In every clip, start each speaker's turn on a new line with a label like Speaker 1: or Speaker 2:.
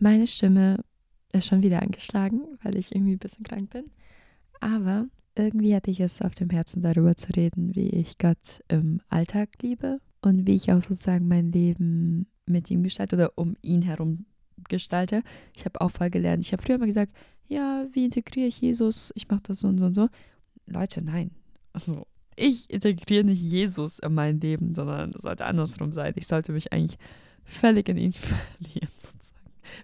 Speaker 1: Meine Stimme ist schon wieder angeschlagen, weil ich irgendwie ein bisschen krank bin. Aber irgendwie hatte ich es auf dem Herzen, darüber zu reden, wie ich Gott im Alltag liebe und wie ich auch sozusagen mein Leben mit ihm gestalte oder um ihn herum gestalte. Ich habe auch voll gelernt. Ich habe früher immer gesagt, ja, wie integriere ich Jesus? Ich mache das so und so und so. Leute, nein. Also, ich integriere nicht Jesus in mein Leben, sondern es sollte andersrum sein. Ich sollte mich eigentlich völlig in ihn verlieren.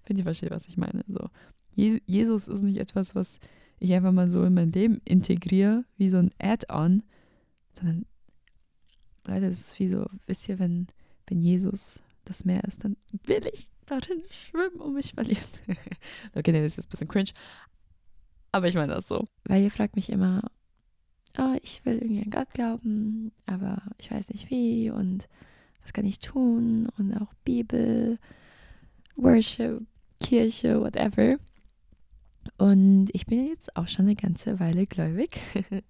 Speaker 1: Wenn ihr versteht, was ich meine. So. Je Jesus ist nicht etwas, was ich einfach mal so in mein Leben integriere, wie so ein Add-on, sondern, Leute, das ist wie so, wisst ihr, wenn, wenn Jesus das Meer ist, dann will ich darin schwimmen und mich verlieren. okay, nee, das ist jetzt ein bisschen cringe. Aber ich meine das so. Weil ihr fragt mich immer, oh, ich will irgendwie an Gott glauben, aber ich weiß nicht wie und was kann ich tun und auch Bibel, Worship, Kirche, whatever. Und ich bin jetzt auch schon eine ganze Weile gläubig.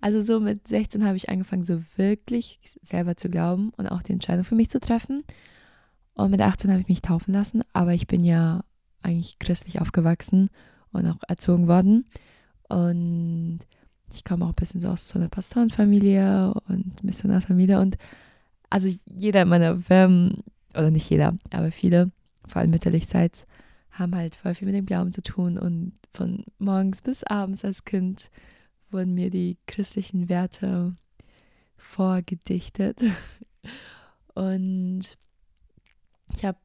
Speaker 1: Also so mit 16 habe ich angefangen, so wirklich selber zu glauben und auch die Entscheidung für mich zu treffen. Und mit 18 habe ich mich taufen lassen, aber ich bin ja eigentlich christlich aufgewachsen und auch erzogen worden. Und ich komme auch ein bisschen so aus so einer Pastorenfamilie und Missionarsfamilie. Und also jeder meiner Firmen, oder nicht jeder, aber viele, vor allem mütterlichseits, haben halt voll viel mit dem Glauben zu tun. Und von morgens bis abends als Kind wurden mir die christlichen Werte vorgedichtet. Und ich habe,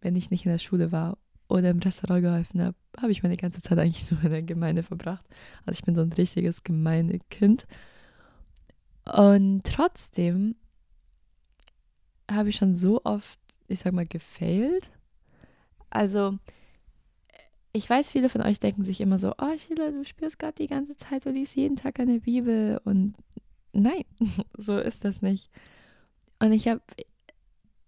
Speaker 1: wenn ich nicht in der Schule war oder im Restaurant geholfen habe, habe ich meine ganze Zeit eigentlich nur in der Gemeinde verbracht. Also ich bin so ein richtiges Gemeindekind. Und trotzdem habe ich schon so oft, ich sag mal, gefailt. Also, ich weiß, viele von euch denken sich immer so, oh Sheila, du spürst Gott die ganze Zeit, du liest jeden Tag eine Bibel. Und nein, so ist das nicht. Und ich habe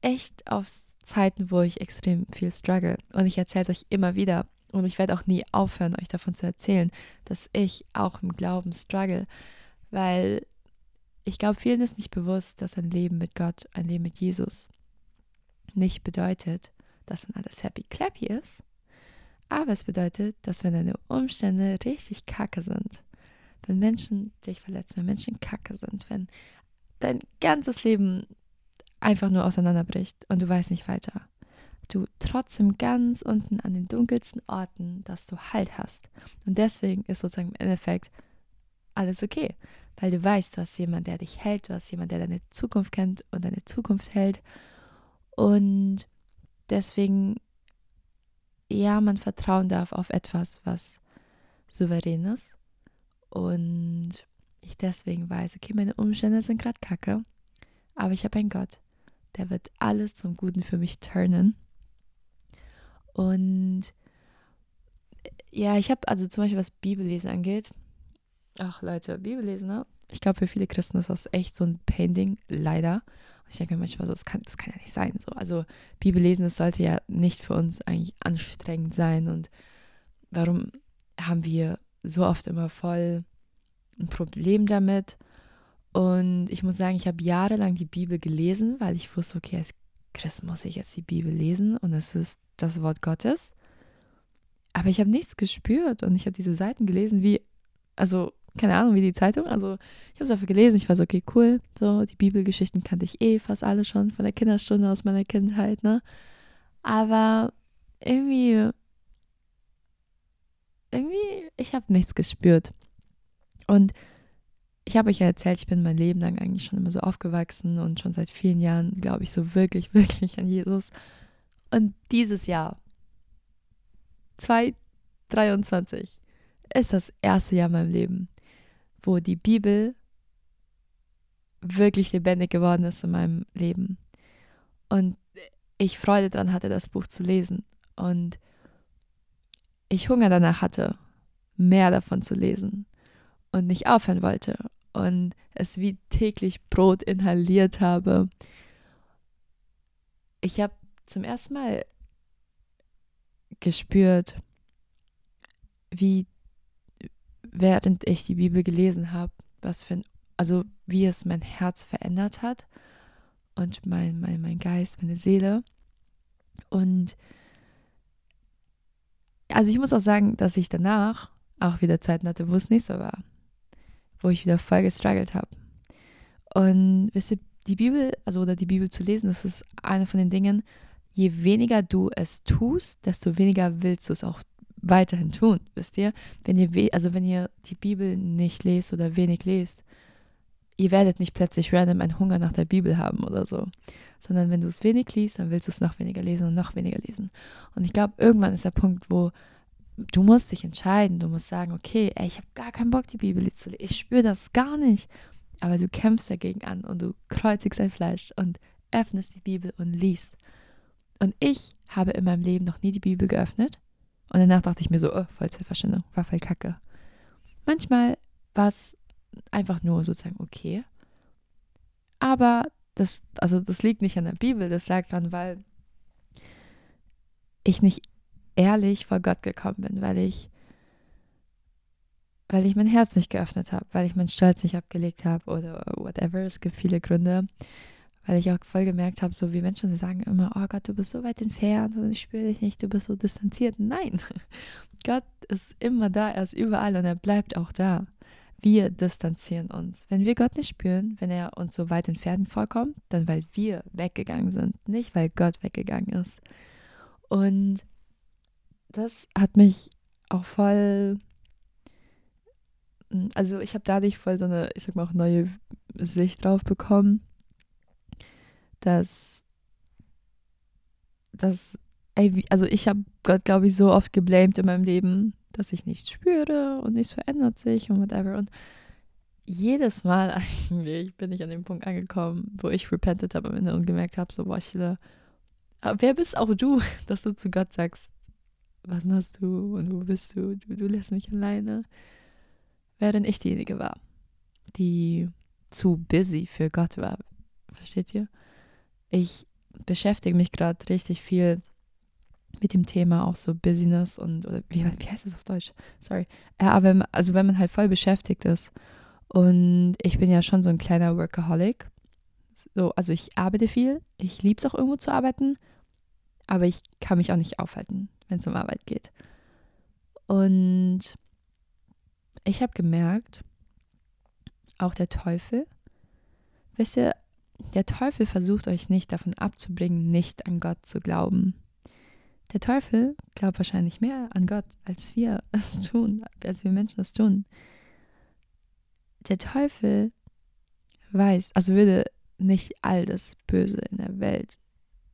Speaker 1: echt auf Zeiten, wo ich extrem viel struggle. Und ich erzähle es euch immer wieder. Und ich werde auch nie aufhören, euch davon zu erzählen, dass ich auch im Glauben struggle. Weil ich glaube, vielen ist nicht bewusst, dass ein Leben mit Gott, ein Leben mit Jesus nicht bedeutet, dass dann alles happy clappy ist. Aber es bedeutet, dass wenn deine Umstände richtig kacke sind, wenn Menschen dich verletzen, wenn Menschen kacke sind, wenn dein ganzes Leben einfach nur auseinanderbricht und du weißt nicht weiter. Du trotzdem ganz unten an den dunkelsten Orten, dass du Halt hast. Und deswegen ist sozusagen im Endeffekt alles okay, weil du weißt, du hast jemanden, der dich hält, du hast jemanden, der deine Zukunft kennt und deine Zukunft hält. Und deswegen, ja, man vertrauen darf auf etwas, was souverän ist. Und ich deswegen weiß, okay, meine Umstände sind gerade kacke, aber ich habe einen Gott, der wird alles zum Guten für mich turnen. Und ja, ich habe also zum Beispiel, was Bibellesen angeht, ach Leute, Bibellesen, ne? Ich glaube, für viele Christen ist das echt so ein Pain-Ding, leider. Ich denke mir manchmal so, das kann, das kann ja nicht sein. So. Also Bibellesen, das sollte ja nicht für uns eigentlich anstrengend sein. Und warum haben wir so oft immer voll ein Problem damit? Und ich muss sagen, ich habe jahrelang die Bibel gelesen, weil ich wusste, okay, als Christ muss ich jetzt die Bibel lesen und es ist das Wort Gottes. Aber ich habe nichts gespürt und ich habe diese Seiten gelesen wie, also keine Ahnung, wie die Zeitung. Also ich habe es einfach gelesen. Ich war so, okay, cool. So, die Bibelgeschichten kannte ich eh fast alle schon von der Kinderstunde aus meiner Kindheit, ne? Aber irgendwie, irgendwie, ich habe nichts gespürt. Und ich habe euch ja erzählt, ich bin mein Leben lang eigentlich schon immer so aufgewachsen und schon seit vielen Jahren glaube ich so wirklich, wirklich an Jesus. Und dieses Jahr, 2023, ist das erste Jahr in meinem Leben, wo die Bibel wirklich lebendig geworden ist in meinem Leben. Und ich Freude daran hatte, das Buch zu lesen. Und ich Hunger danach hatte, mehr davon zu lesen und nicht aufhören wollte und es wie täglich Brot inhaliert habe. Ich habe zum ersten Mal gespürt, wie während ich die Bibel gelesen habe, was für ein, also wie es mein Herz verändert hat und mein, mein, mein Geist, meine Seele. Und also ich muss auch sagen, dass ich danach auch wieder Zeiten hatte, wo es nicht so war. Wo ich wieder voll gestruggelt habe. Und wisst ihr, die Bibel, also oder die Bibel zu lesen, das ist eine von den Dingen, je weniger du es tust, desto weniger willst du es auch weiterhin tun, wisst ihr? Wenn ihr, also wenn ihr die Bibel nicht lest oder wenig lest, ihr werdet nicht plötzlich random einen Hunger nach der Bibel haben oder so, sondern wenn du es wenig liest, dann willst du es noch weniger lesen und noch weniger lesen. Und ich glaube, irgendwann ist der Punkt, wo du musst dich entscheiden, du musst sagen, okay, ey, ich habe gar keinen Bock, die Bibel zu lesen, ich spüre das gar nicht, aber du kämpfst dagegen an und du kreuzigst dein Fleisch und öffnest die Bibel und liest. Und ich habe in meinem Leben noch nie die Bibel geöffnet und danach dachte ich mir so, oh, Vollzeitverschwendung, war voll kacke. Manchmal war es einfach nur sozusagen okay. Aber das, also das liegt nicht an der Bibel, das lag daran, weil ich nicht ehrlich vor Gott gekommen bin, weil ich, weil ich mein Herz nicht geöffnet habe, weil ich meinen Stolz nicht abgelegt habe oder whatever. Es gibt viele Gründe, weil ich auch voll gemerkt habe, so wie Menschen sie sagen immer, oh Gott, du bist so weit entfernt und ich spüre dich nicht, du bist so distanziert. Nein, Gott ist immer da, er ist überall und er bleibt auch da. Wir distanzieren uns. Wenn wir Gott nicht spüren, wenn er uns so weit entfernt vorkommt, dann weil wir weggegangen sind, nicht weil Gott weggegangen ist. Und das hat mich auch voll, also ich habe dadurch voll so eine, ich sag mal auch neue Sicht drauf bekommen, dass, dass, ey, also ich habe Gott, glaube ich, so oft geblamed in meinem Leben, dass ich nichts spüre und nichts verändert sich und whatever. Und jedes Mal eigentlich bin ich an dem Punkt angekommen, wo ich repented habe am Ende und gemerkt habe, so, boah, Chile, wer bist auch du, dass du zu Gott sagst, was machst du und wo bist du? Du, du lässt mich alleine. Während ich diejenige war, die zu busy für Gott war. Versteht ihr? Ich beschäftige mich gerade richtig viel mit dem Thema auch so Business und oder wie, wie heißt das auf Deutsch? Sorry. Ja, aber also wenn man halt voll beschäftigt ist und ich bin ja schon so ein kleiner Workaholic. So, also ich arbeite viel, ich liebe es auch irgendwo zu arbeiten, aber ich kann mich auch nicht aufhalten, wenn es um Arbeit geht. Und ich habe gemerkt, auch der Teufel, wisst ihr, der Teufel versucht euch nicht davon abzubringen, nicht an Gott zu glauben. Der Teufel glaubt wahrscheinlich mehr an Gott, als wir es tun, als wir Menschen es tun. Der Teufel weiß, also würde nicht all das Böse in der Welt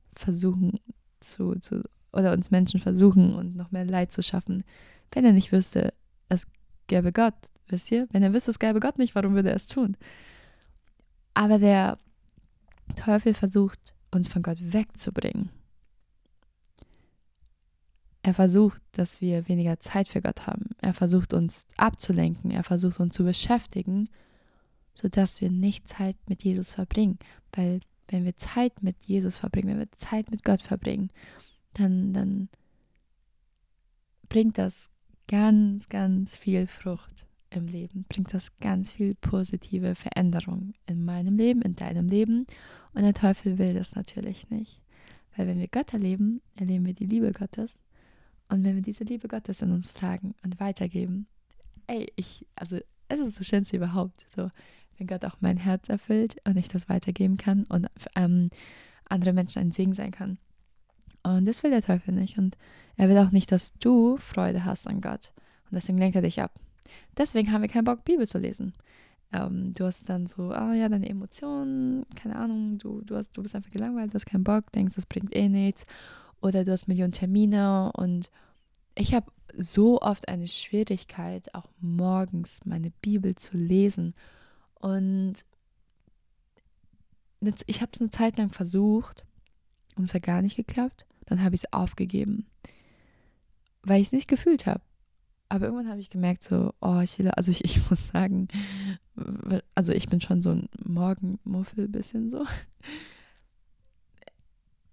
Speaker 1: versuchen zu, zu oder uns Menschen versuchen und noch mehr Leid zu schaffen, wenn er nicht wüsste, es gäbe Gott, wisst ihr? Wenn er wüsste, es gäbe Gott nicht, warum würde er es tun? Aber der Teufel versucht, uns von Gott wegzubringen. Er versucht, dass wir weniger Zeit für Gott haben. Er versucht uns abzulenken. Er versucht uns zu beschäftigen, sodass wir nicht Zeit mit Jesus verbringen. Weil wenn wir Zeit mit Jesus verbringen, wenn wir Zeit mit Gott verbringen, dann, dann bringt das ganz, ganz viel Frucht im Leben, bringt das ganz viel positive Veränderung in meinem Leben, in deinem Leben. Und der Teufel will das natürlich nicht. Weil wenn wir Gott erleben, erleben wir die Liebe Gottes und wenn wir diese Liebe Gottes in uns tragen und weitergeben, ey, ich, also es ist das Schönste überhaupt, so, wenn Gott auch mein Herz erfüllt und ich das weitergeben kann und ähm, andere Menschen ein Segen sein kann. Und das will der Teufel nicht. Und er will auch nicht, dass du Freude hast an Gott. Und deswegen lenkt er dich ab. Deswegen haben wir keinen Bock, Bibel zu lesen. Ähm, du hast dann so, ah oh ja, deine Emotionen, keine Ahnung, du, du, hast, du bist einfach gelangweilt, du hast keinen Bock, denkst, das bringt eh nichts oder du hast Millionen Termine und ich habe so oft eine Schwierigkeit, auch morgens meine Bibel zu lesen. Und ich habe es eine Zeit lang versucht und es hat gar nicht geklappt. Dann habe ich es aufgegeben, weil ich es nicht gefühlt habe. Aber irgendwann habe ich gemerkt, so, oh, ich, also ich, ich muss sagen, also ich bin schon so ein Morgenmuffel, bisschen so.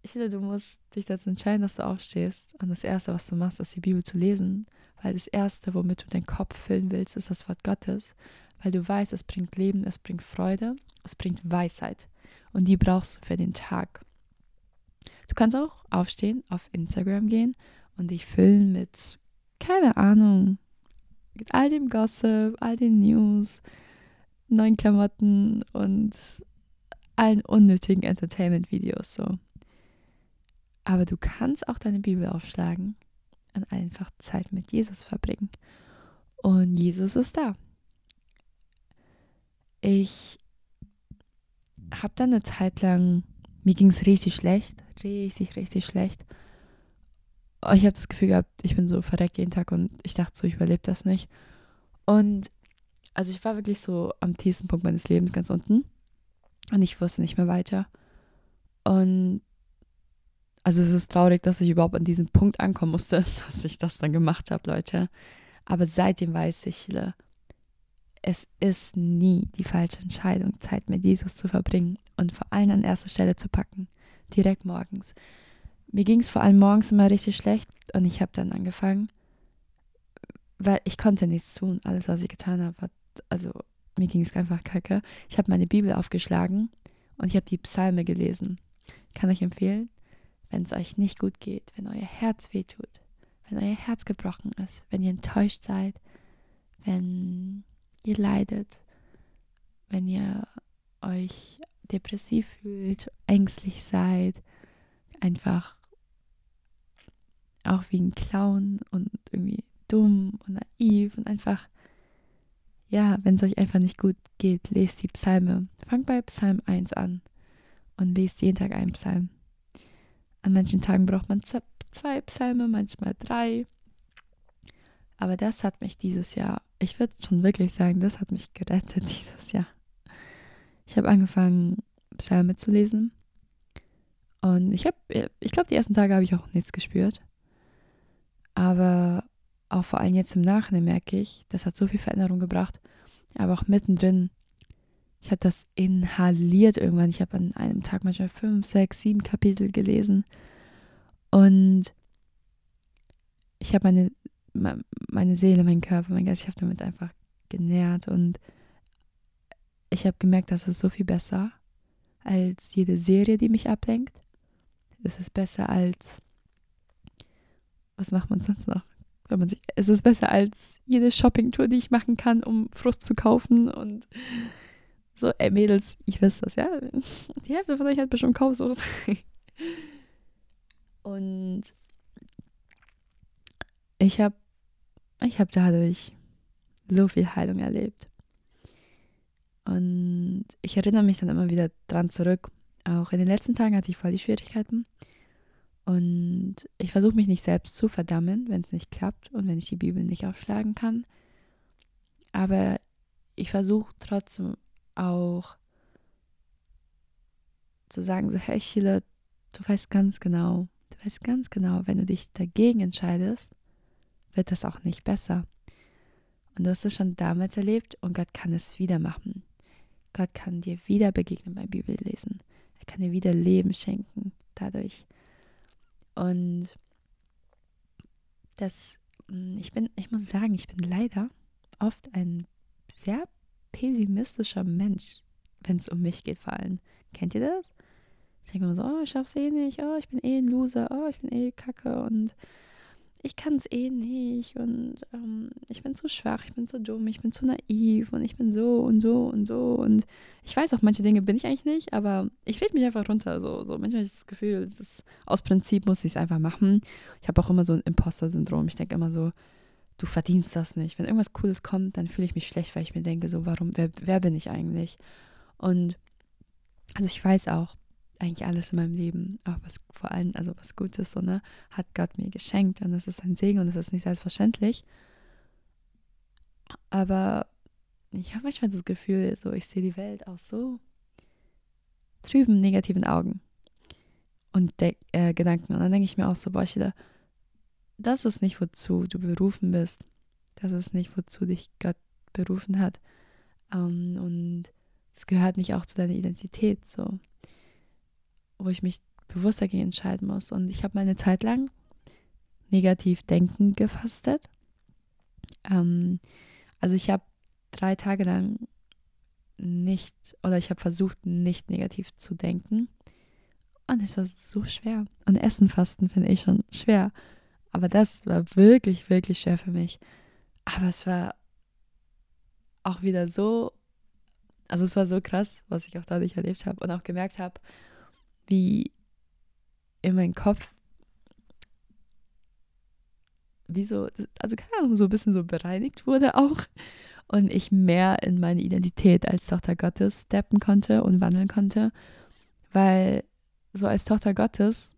Speaker 1: Ich finde, du musst dich dazu entscheiden, dass du aufstehst und das Erste, was du machst, ist die Bibel zu lesen. Weil das Erste, womit du deinen Kopf füllen willst, ist das Wort Gottes. Weil du weißt, es bringt Leben, es bringt Freude, es bringt Weisheit. Und die brauchst du für den Tag. Du kannst auch aufstehen, auf Instagram gehen und dich füllen mit keine Ahnung, mit all dem Gossip, all den News, neuen Klamotten und allen unnötigen Entertainment-Videos so. Aber du kannst auch deine Bibel aufschlagen und einfach Zeit mit Jesus verbringen. Und Jesus ist da. Ich habe dann eine Zeit lang, mir ging es richtig schlecht, richtig, richtig schlecht. Ich habe das Gefühl gehabt, ich bin so verreckt jeden Tag und ich dachte so, ich überlebe das nicht. Und also ich war wirklich so am tiefsten Punkt meines Lebens ganz unten und ich wusste nicht mehr weiter. Und also es ist traurig, dass ich überhaupt an diesen Punkt ankommen musste, dass ich das dann gemacht habe, Leute. Aber seitdem weiß ich, es ist nie die falsche Entscheidung, Zeit mit Jesus zu verbringen und vor allem an erster Stelle zu packen. Direkt morgens. Mir ging es vor allem morgens immer richtig schlecht und ich habe dann angefangen, weil ich konnte nichts tun. Alles, was ich getan habe, hat, also mir ging es einfach kacke. Ich habe meine Bibel aufgeschlagen und ich habe die Psalme gelesen. Kann euch empfehlen, wenn es euch nicht gut geht, wenn euer Herz wehtut, wenn euer Herz gebrochen ist, wenn ihr enttäuscht seid, wenn ihr leidet, wenn ihr euch depressiv fühlt, ängstlich seid, einfach auch wie ein Clown und irgendwie dumm und naiv und einfach, ja, wenn es euch einfach nicht gut geht, lest die Psalme. Fangt bei Psalm 1 an und lest jeden Tag einen Psalm. An manchen Tagen braucht man zwei Psalme, manchmal drei. Aber das hat mich dieses Jahr, ich würde schon wirklich sagen, das hat mich gerettet dieses Jahr. Ich habe angefangen, Psalme zu lesen. Und ich habe, ich glaube, die ersten Tage habe ich auch nichts gespürt. Aber auch vor allem jetzt im Nachhinein merke ich, das hat so viel Veränderung gebracht. Aber auch mittendrin, ich habe das inhaliert irgendwann. Ich habe an einem Tag manchmal fünf, sechs, sieben Kapitel gelesen. Und ich habe meine meine Seele, mein Körper, mein Geist, ich habe damit einfach genährt und ich habe gemerkt, dass es so viel besser als jede Serie, die mich ablenkt. Es ist besser als was macht man sonst noch? Wenn man sich, es ist besser als jede Shoppingtour, die ich machen kann, um Frust zu kaufen und so, ey Mädels, ich weiß das, ja. Die Hälfte von euch hat bestimmt Kaufsucht. und ich habe ich hab dadurch so viel Heilung erlebt. Und ich erinnere mich dann immer wieder dran zurück. Auch in den letzten Tagen hatte ich voll die Schwierigkeiten. Und ich versuche mich nicht selbst zu verdammen, wenn es nicht klappt und wenn ich die Bibel nicht aufschlagen kann. Aber ich versuche trotzdem auch zu sagen, so, hey Chile, du weißt ganz genau, du weißt ganz genau, wenn du dich dagegen entscheidest, wird das auch nicht besser. Und du hast es schon damals erlebt und Gott kann es wieder machen. Gott kann dir wieder begegnen beim Bibellesen. Er kann dir wieder Leben schenken dadurch. Und das, hm, ich bin, ich muss sagen, ich bin leider oft ein sehr pessimistischer Mensch, wenn es um mich geht, vor allem. Kennt ihr das? Ich denke immer so, oh, ich schaff's eh nicht, oh, ich bin eh ein Loser, oh, ich bin eh kacke und ich kann es eh nicht und ähm, ich bin zu schwach, ich bin zu dumm, ich bin zu naiv und ich bin so und so und so und ich weiß auch, manche Dinge bin ich eigentlich nicht, aber ich rede mich einfach runter. So, so. Manchmal habe ich das Gefühl, das, aus Prinzip muss ich es einfach machen. Ich habe auch immer so ein Imposter-Syndrom. Ich denke immer so, du verdienst das nicht. Wenn irgendwas Cooles kommt, dann fühle ich mich schlecht, weil ich mir denke, so, warum, wer, wer bin ich eigentlich? Und also ich weiß auch, eigentlich alles in meinem Leben, auch was vor allem, also was Gutes, so, ne, hat Gott mir geschenkt und das ist ein Segen und das ist nicht selbstverständlich. Aber ich habe manchmal das Gefühl, so, ich sehe die Welt aus so trüben, negativen Augen und äh, Gedanken. Und dann denke ich mir auch so, boah, Sheila, das ist nicht, wozu du berufen bist. Das ist nicht, wozu dich Gott berufen hat. Ähm, und es gehört nicht auch zu deiner Identität, so wo ich mich bewusst dagegen entscheiden muss. Und ich habe mal eine Zeit lang negativ denken gefastet. Ähm, also ich habe drei Tage lang nicht, oder ich habe versucht, nicht negativ zu denken. Und es war so schwer. Und Essen fasten finde ich schon schwer. Aber das war wirklich, wirklich schwer für mich. Aber es war auch wieder so, also es war so krass, was ich auch dadurch erlebt habe und auch gemerkt habe, wie in meinem Kopf, wie so, also keine Ahnung, so ein bisschen so bereinigt wurde auch und ich mehr in meine Identität als Tochter Gottes steppen konnte und wandeln konnte, weil so als Tochter Gottes,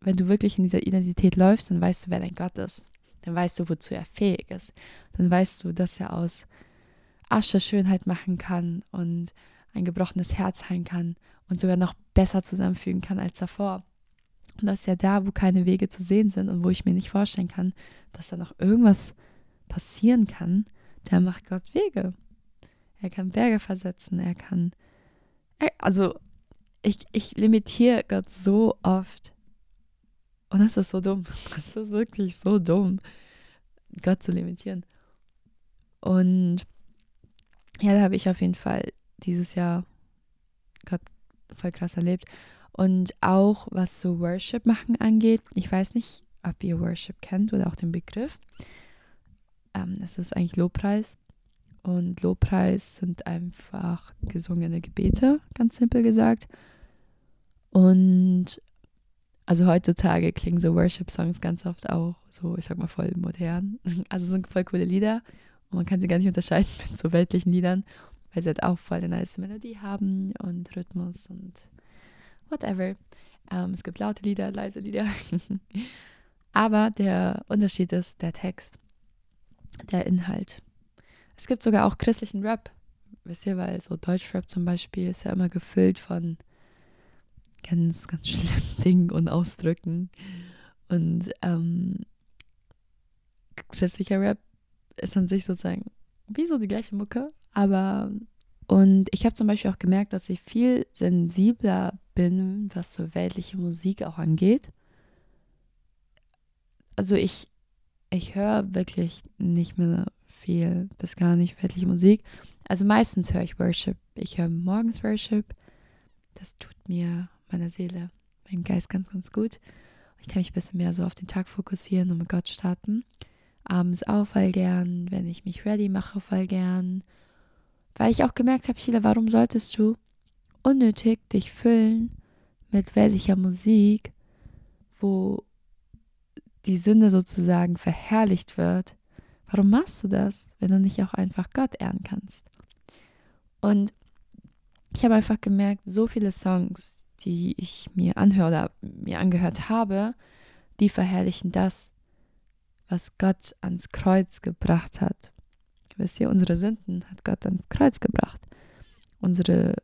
Speaker 1: wenn du wirklich in dieser Identität läufst, dann weißt du, wer dein Gott ist. Dann weißt du, wozu er fähig ist. Dann weißt du, dass er aus Asche Schönheit machen kann und ein gebrochenes Herz heilen kann und sogar noch besser zusammenfügen kann als davor. Und das ist ja da, wo keine Wege zu sehen sind und wo ich mir nicht vorstellen kann, dass da noch irgendwas passieren kann, da macht Gott Wege. Er kann Berge versetzen, er kann. Also, ich, ich limitiere Gott so oft. Und das ist so dumm. Das ist wirklich so dumm, Gott zu limitieren. Und ja, da habe ich auf jeden Fall dieses Jahr Gott voll krass erlebt. Und auch was so Worship machen angeht, ich weiß nicht, ob ihr Worship kennt oder auch den Begriff. Ähm, es ist eigentlich Lobpreis. Und Lobpreis sind einfach gesungene Gebete, ganz simpel gesagt. Und also heutzutage klingen so Worship-Songs ganz oft auch so, ich sag mal, voll modern. Also sind voll coole Lieder. Und man kann sie gar nicht unterscheiden mit so weltlichen Liedern, weil sie halt auch voll eine nice Melodie haben und Rhythmus und whatever. Ähm, es gibt laute Lieder, leise Lieder. Aber der Unterschied ist der Text der Inhalt. Es gibt sogar auch christlichen Rap. Wisst ihr, weil so Deutschrap zum Beispiel ist ja immer gefüllt von ganz, ganz schlimmen Dingen und Ausdrücken. Und ähm, christlicher Rap ist an sich sozusagen wie so die gleiche Mucke, aber und ich habe zum Beispiel auch gemerkt, dass ich viel sensibler bin, was so weltliche Musik auch angeht. Also ich ich höre wirklich nicht mehr viel bis gar nicht weltliche Musik. Also meistens höre ich Worship. Ich höre morgens Worship. Das tut mir meiner Seele, meinem Geist ganz, ganz gut. Ich kann mich ein bisschen mehr so auf den Tag fokussieren und mit Gott starten. Abends auch voll gern, wenn ich mich ready mache, voll gern. Weil ich auch gemerkt habe, Sheila, warum solltest du unnötig dich füllen mit weltlicher Musik, wo die Sünde sozusagen verherrlicht wird, warum machst du das, wenn du nicht auch einfach Gott ehren kannst? Und ich habe einfach gemerkt, so viele Songs, die ich mir anhöre oder mir angehört habe, die verherrlichen das, was Gott ans Kreuz gebracht hat. Wisst ihr, unsere Sünden hat Gott ans Kreuz gebracht. Unsere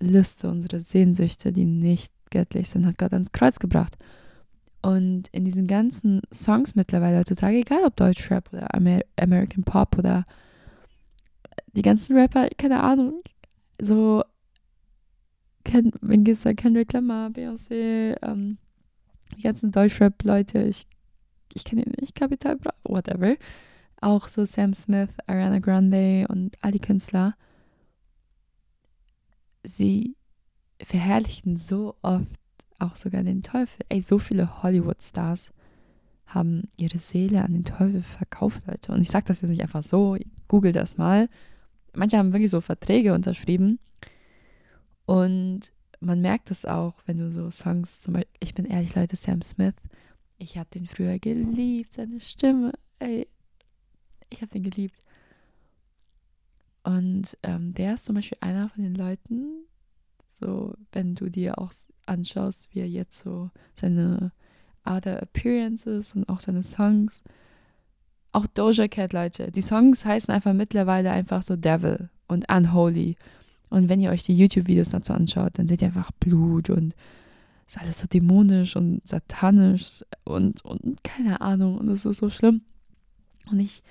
Speaker 1: Lüste, unsere Sehnsüchte, die nicht göttlich sind, hat Gott ans Kreuz gebracht. Und in diesen ganzen Songs mittlerweile heutzutage, egal ob Deutschrap oder Amer American Pop oder die ganzen Rapper, keine Ahnung, so, Ken, wenn da Kendrick Lamar, Beyoncé, ähm, die ganzen Deutschrap-Leute, ich, ich kenne ihn nicht, Capital Bra, whatever. Auch so Sam Smith, Ariana Grande und all die Künstler. Sie verherrlichen so oft auch sogar den Teufel. Ey, so viele Hollywood-Stars haben ihre Seele an den Teufel verkauft, Leute. Und ich sage das jetzt nicht einfach so, google das mal. Manche haben wirklich so Verträge unterschrieben. Und man merkt es auch, wenn du so Songs, zum Beispiel, ich bin ehrlich, Leute, Sam Smith, ich habe den früher geliebt, seine Stimme, ey, ich habe den geliebt. Und ähm, der ist zum Beispiel einer von den Leuten, so, wenn du dir auch anschaust, wie er jetzt so seine Other Appearances und auch seine Songs. Auch Doja Cat, Leute. Die Songs heißen einfach mittlerweile einfach so Devil und Unholy. Und wenn ihr euch die YouTube-Videos dazu anschaut, dann seht ihr einfach Blut und ist alles so dämonisch und satanisch und, und keine Ahnung. Und es ist so schlimm. Und ich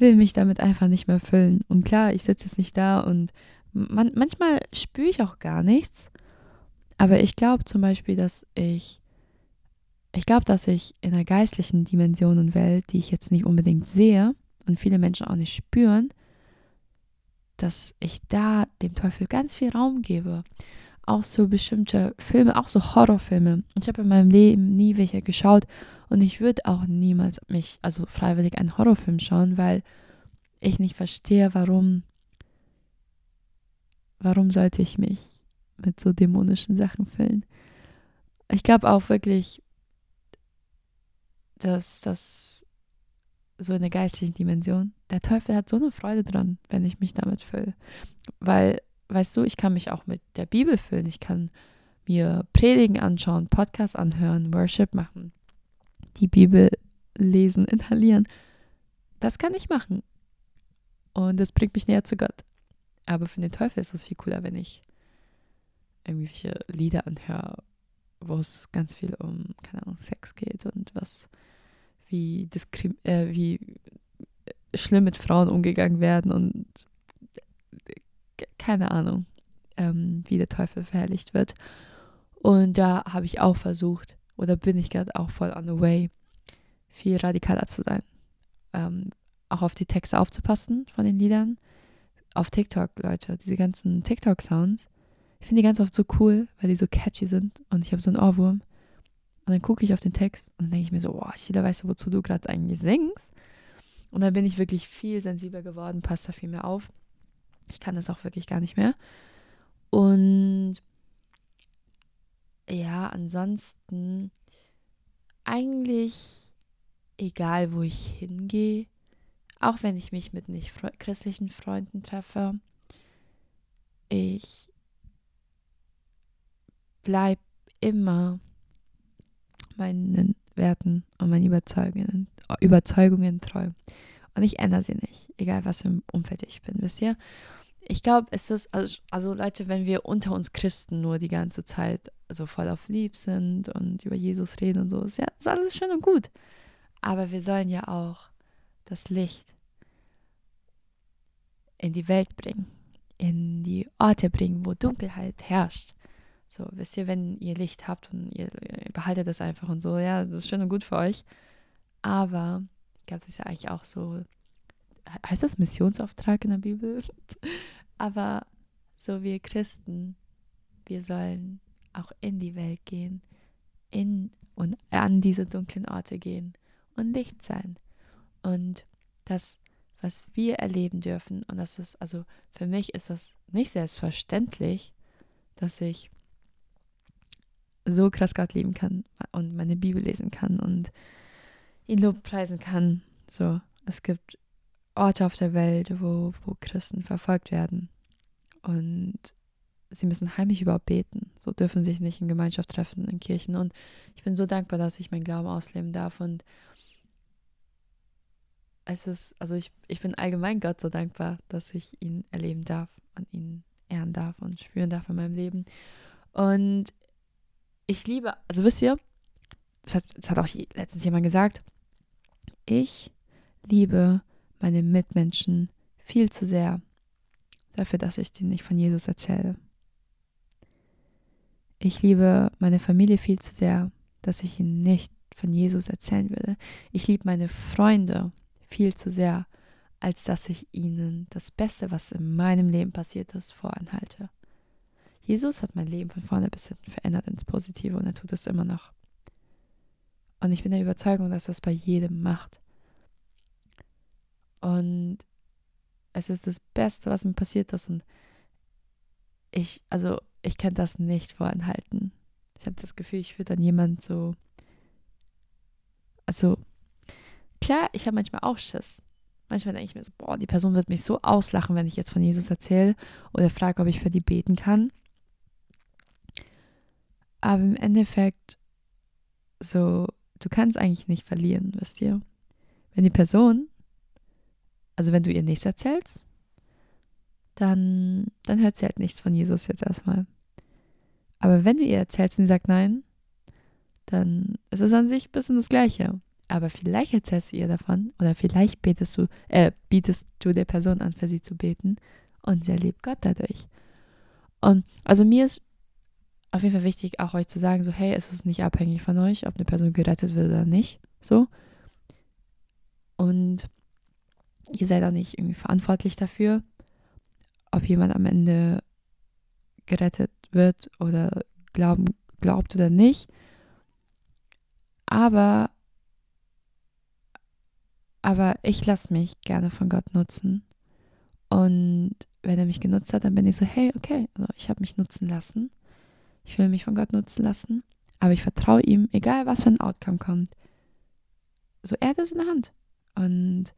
Speaker 1: will mich damit einfach nicht mehr füllen. Und klar, ich sitze jetzt nicht da und man, manchmal spüre ich auch gar nichts. Aber ich glaube zum Beispiel, dass ich, ich glaube, dass ich in einer geistlichen Dimension und Welt, die ich jetzt nicht unbedingt sehe und viele Menschen auch nicht spüren, dass ich da dem Teufel ganz viel Raum gebe. Auch so bestimmte Filme, auch so Horrorfilme. Ich habe in meinem Leben nie welche geschaut Und ich würde auch niemals mich, also freiwillig einen Horrorfilm schauen, weil ich nicht verstehe, warum, warum sollte ich mich mit so dämonischen Sachen füllen. Ich glaube auch wirklich, dass das so in der geistlichen Dimension, der Teufel hat so eine Freude dran, wenn ich mich damit fülle. Weil, weißt du, ich kann mich auch mit der Bibel füllen, ich kann mir Predigen anschauen, Podcasts anhören, Worship machen, die Bibel lesen, inhalieren. Das kann ich machen. Und das bringt mich näher zu Gott. Aber für den Teufel ist es viel cooler, wenn ich irgendwelche Lieder anhöre, wo es ganz viel um, keine Ahnung, Sex geht und was, wie, diskrim äh, wie schlimm mit Frauen umgegangen werden und keine Ahnung, ähm, wie der Teufel verherrlicht wird. Und da habe ich auch versucht, oder bin ich gerade auch voll on the way, viel radikaler zu sein. Ähm, auch auf die Texte aufzupassen von den Liedern. Auf TikTok, Leute, diese ganzen TikTok-Sounds. Ich finde die ganz oft so cool, weil die so catchy sind und ich habe so einen Ohrwurm. Und dann gucke ich auf den Text und denke ich mir so, oh, Sheila, weißt du, wozu du gerade eigentlich singst? Und dann bin ich wirklich viel sensibler geworden, passt da viel mehr auf. Ich kann das auch wirklich gar nicht mehr. Und ja, ansonsten eigentlich egal, wo ich hingehe, auch wenn ich mich mit nicht christlichen Freunden treffe, ich bleibe immer meinen Werten und meinen Überzeugungen, Überzeugungen treu. Und ich ändere sie nicht, egal was für ein Umfeld ich bin, wisst ihr? Ich glaube, es ist, also, also Leute, wenn wir unter uns Christen nur die ganze Zeit so voll auf lieb sind und über Jesus reden und so, ist ja ist alles schön und gut. Aber wir sollen ja auch das Licht in die Welt bringen, in die Orte bringen, wo Dunkelheit herrscht. So, wisst ihr, wenn ihr Licht habt und ihr, ihr behaltet das einfach und so, ja, das ist schön und gut für euch. Aber, ganz ist ja eigentlich auch so, heißt das Missionsauftrag in der Bibel? Aber so wir Christen, wir sollen auch in die Welt gehen, in und an diese dunklen Orte gehen und Licht sein. Und das, was wir erleben dürfen, und das ist, also für mich ist das nicht selbstverständlich, dass ich so krass Gott lieben kann und meine Bibel lesen kann und ihn lobpreisen kann. So, es gibt Orte auf der Welt, wo, wo Christen verfolgt werden und sie müssen heimlich überhaupt beten. So dürfen sich nicht in Gemeinschaft treffen, in Kirchen. Und ich bin so dankbar, dass ich meinen Glauben ausleben darf und es ist, also ich, ich bin allgemein Gott so dankbar, dass ich ihn erleben darf und ihn ehren darf und spüren darf in meinem Leben. Und ich liebe, also wisst ihr, das hat, das hat auch letztens jemand gesagt, ich liebe meine Mitmenschen viel zu sehr dafür, dass ich denen nicht von Jesus erzähle. Ich liebe meine Familie viel zu sehr, dass ich ihnen nicht von Jesus erzählen würde. Ich liebe meine Freunde viel zu sehr, als dass ich ihnen das Beste, was in meinem Leben passiert ist, voranhalte. Jesus hat mein Leben von vorne bis hinten verändert ins Positive und er tut es immer noch. Und ich bin der Überzeugung, dass es bei jedem macht. Und es ist das Beste, was mir passiert ist. Und ich, also, ich kann das nicht voranhalten. Ich habe das Gefühl, ich würde dann jemand so. Also, Klar, ich habe manchmal auch Schiss. Manchmal denke ich mir so, boah, die Person wird mich so auslachen, wenn ich jetzt von Jesus erzähle oder frage, ob ich für die beten kann. Aber im Endeffekt, so, du kannst eigentlich nicht verlieren, wisst ihr? Wenn die Person, also wenn du ihr nichts erzählst, dann, dann hört sie halt nichts von Jesus jetzt erstmal. Aber wenn du ihr erzählst und sie sagt nein, dann ist es an sich ein bisschen das Gleiche. Aber vielleicht erzählst du ihr davon oder vielleicht betest du, äh, bietest du der Person an, für sie zu beten und sie erlebt Gott dadurch. Und also mir ist auf jeden Fall wichtig, auch euch zu sagen, so, hey, es ist nicht abhängig von euch, ob eine Person gerettet wird oder nicht. So. Und ihr seid auch nicht irgendwie verantwortlich dafür, ob jemand am Ende gerettet wird oder glauben, glaubt oder nicht. Aber Aber ich lasse mich gerne von Gott nutzen. Und wenn er mich genutzt hat, dann bin ich so, hey, okay, also ich habe mich nutzen lassen. Ich will mich von Gott nutzen lassen. Aber ich vertraue ihm, egal was für ein Outcome kommt. So, er hat es in der Hand. Und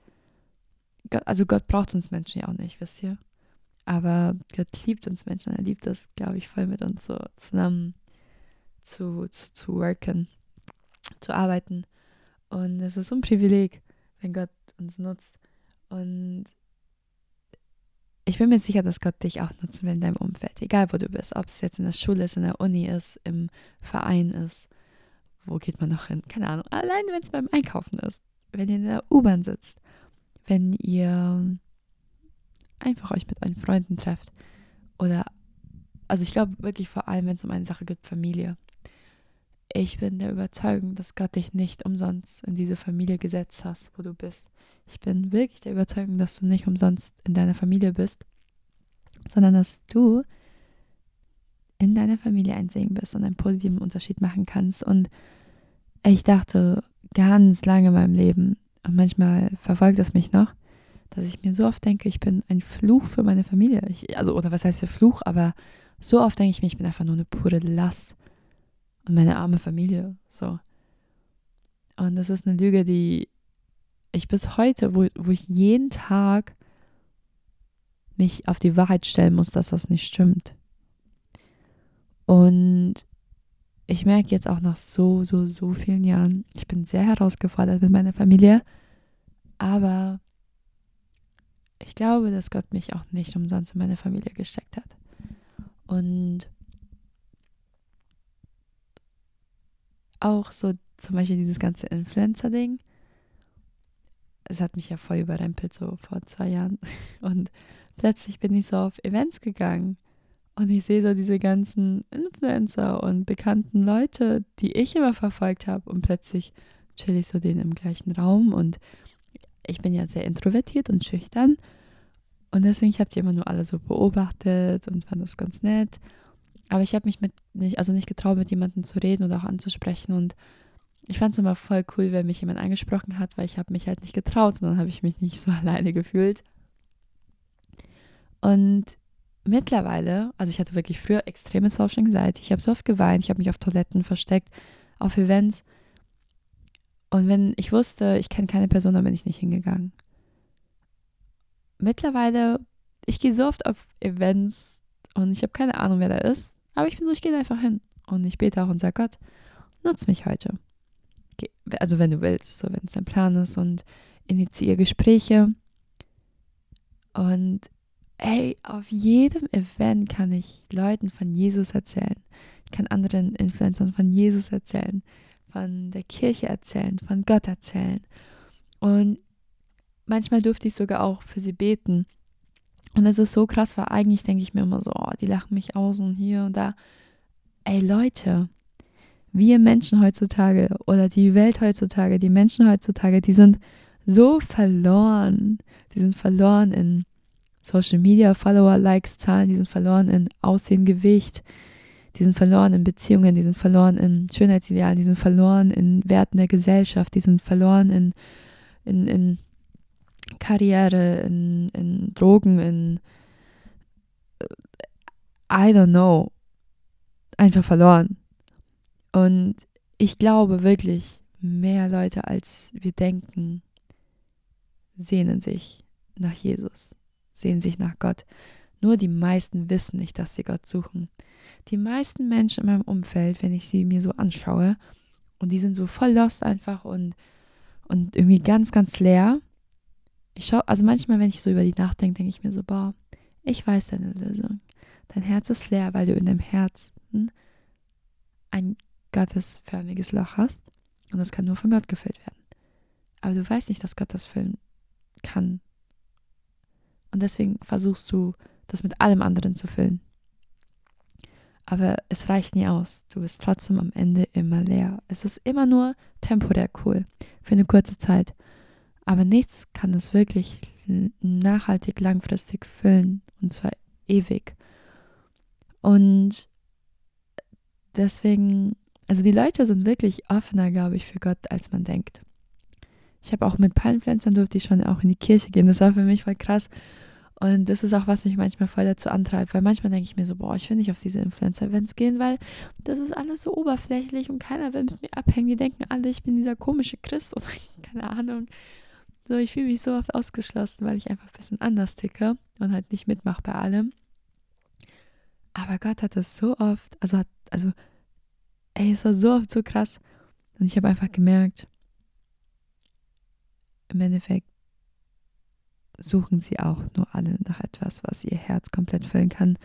Speaker 1: also Gott braucht uns Menschen ja auch nicht, wisst ihr? Aber Gott liebt uns Menschen. Er liebt es, glaube ich, voll mit uns so zusammen zu, zu, zu worken, zu arbeiten. Und es ist so ein Privileg, wenn Gott uns nutzt. Und ich bin mir sicher, dass Gott dich auch nutzen will in deinem Umfeld, egal wo du bist, ob es jetzt in der Schule ist, in der Uni ist, im Verein ist. Wo geht man noch hin? Keine Ahnung. Allein wenn es beim Einkaufen ist, wenn ihr in der U-Bahn sitzt, wenn ihr einfach euch mit euren Freunden trefft oder also ich glaube wirklich vor allem, wenn es um eine Sache geht, Familie. Ich bin der Überzeugung, dass Gott dich nicht umsonst in diese Familie gesetzt hast, wo du bist. Ich bin wirklich der Überzeugung, dass du nicht umsonst in deiner Familie bist, sondern dass du in deiner Familie ein Segen bist und einen positiven Unterschied machen kannst. Und ich dachte ganz lange in meinem Leben, und manchmal verfolgt es mich noch, dass ich mir so oft denke, ich bin ein Fluch für meine Familie. Ich, also, oder was heißt der Fluch, aber so oft denke ich mir, ich bin einfach nur eine pure Last. Und meine arme Familie, so. Und das ist eine Lüge, die ich bis heute, wo, wo ich jeden Tag mich auf die Wahrheit stellen muss, dass das nicht stimmt. Und ich merke jetzt auch nach so, so, so vielen Jahren, ich bin sehr herausgefordert mit meiner Familie, aber ich glaube, dass Gott mich auch nicht umsonst in meine Familie gesteckt hat. Und auch so zum Beispiel dieses ganze Influencer-Ding es hat mich ja voll überrempelt, so vor zwei Jahren. Und plötzlich bin ich so auf Events gegangen und ich sehe so diese ganzen Influencer und bekannten Leute, die ich immer verfolgt habe. Und plötzlich chill ich so denen im gleichen Raum und ich bin ja sehr introvertiert und schüchtern. Und deswegen, ich habe die immer nur alle so beobachtet und fand das ganz nett. Aber ich habe mich mit nicht, also nicht getraut, mit jemandem zu reden oder auch anzusprechen. Und ich fand es immer voll cool, wenn mich jemand angesprochen hat, weil ich habe mich halt nicht getraut und dann habe ich mich nicht so alleine gefühlt. Und mittlerweile, also ich hatte wirklich früher extreme Social Anxiety, ich habe so oft geweint, ich habe mich auf Toiletten versteckt, auf Events. Und wenn ich wusste, ich kenne keine Person, dann bin ich nicht hingegangen. Mittlerweile, ich gehe so oft auf Events und ich habe keine Ahnung, wer da ist, aber ich bin so, ich gehe einfach hin. Und ich bete auch und sage Gott, nutz mich heute also wenn du willst, so wenn es dein Plan ist und initiiere Gespräche. Und ey, auf jedem Event kann ich Leuten von Jesus erzählen. Ich kann anderen Influencern von Jesus erzählen, von der Kirche erzählen, von Gott erzählen. Und manchmal durfte ich sogar auch für sie beten. Und das ist so krass, weil eigentlich denke ich mir immer so, oh, die lachen mich aus und hier und da. Ey Leute, wir Menschen heutzutage oder die Welt heutzutage, die Menschen heutzutage, die sind so verloren. Die sind verloren in Social Media, Follower, Likes, Zahlen, die sind verloren in Aussehen, Gewicht, die sind verloren in Beziehungen, die sind verloren in Schönheitsidealen, die sind verloren in Werten der Gesellschaft, die sind verloren in, in, in Karriere, in, in Drogen, in I don't know. Einfach verloren. Und ich glaube wirklich, mehr Leute als wir denken, sehnen sich nach Jesus, sehnen sich nach Gott. Nur die meisten wissen nicht, dass sie Gott suchen. Die meisten Menschen in meinem Umfeld, wenn ich sie mir so anschaue, und die sind so voll lost einfach und, und irgendwie ganz, ganz leer. Ich schaue, also manchmal, wenn ich so über die nachdenke, denke ich mir so, boah, ich weiß deine Lösung. Dein Herz ist leer, weil du in deinem Herzen ein gottesförmiges Loch hast und das kann nur von Gott gefüllt werden. Aber du weißt nicht, dass Gott das füllen kann. Und deswegen versuchst du, das mit allem anderen zu füllen. Aber es reicht nie aus. Du bist trotzdem am Ende immer leer. Es ist immer nur temporär cool, für eine kurze Zeit. Aber nichts kann es wirklich nachhaltig, langfristig füllen. Und zwar ewig. Und deswegen also die Leute sind wirklich offener, glaube ich, für Gott, als man denkt. Ich habe auch mit Influencern durfte ich schon auch in die Kirche gehen. Das war für mich voll krass. Und das ist auch, was mich manchmal voll dazu antreibt, weil manchmal denke ich mir so, boah, ich will nicht auf diese Influencer-Events gehen, weil das ist alles so oberflächlich und keiner will mit mir abhängen. Die denken alle, ich bin dieser komische Christ oder keine Ahnung. So, ich fühle mich so oft ausgeschlossen, weil ich einfach ein bisschen anders ticke und halt nicht mitmache bei allem. Aber Gott hat das so oft, also hat, also, ey, es war so oft so krass. Und ich habe einfach gemerkt, im Endeffekt suchen sie auch nur alle nach etwas, was ihr Herz komplett füllen kann.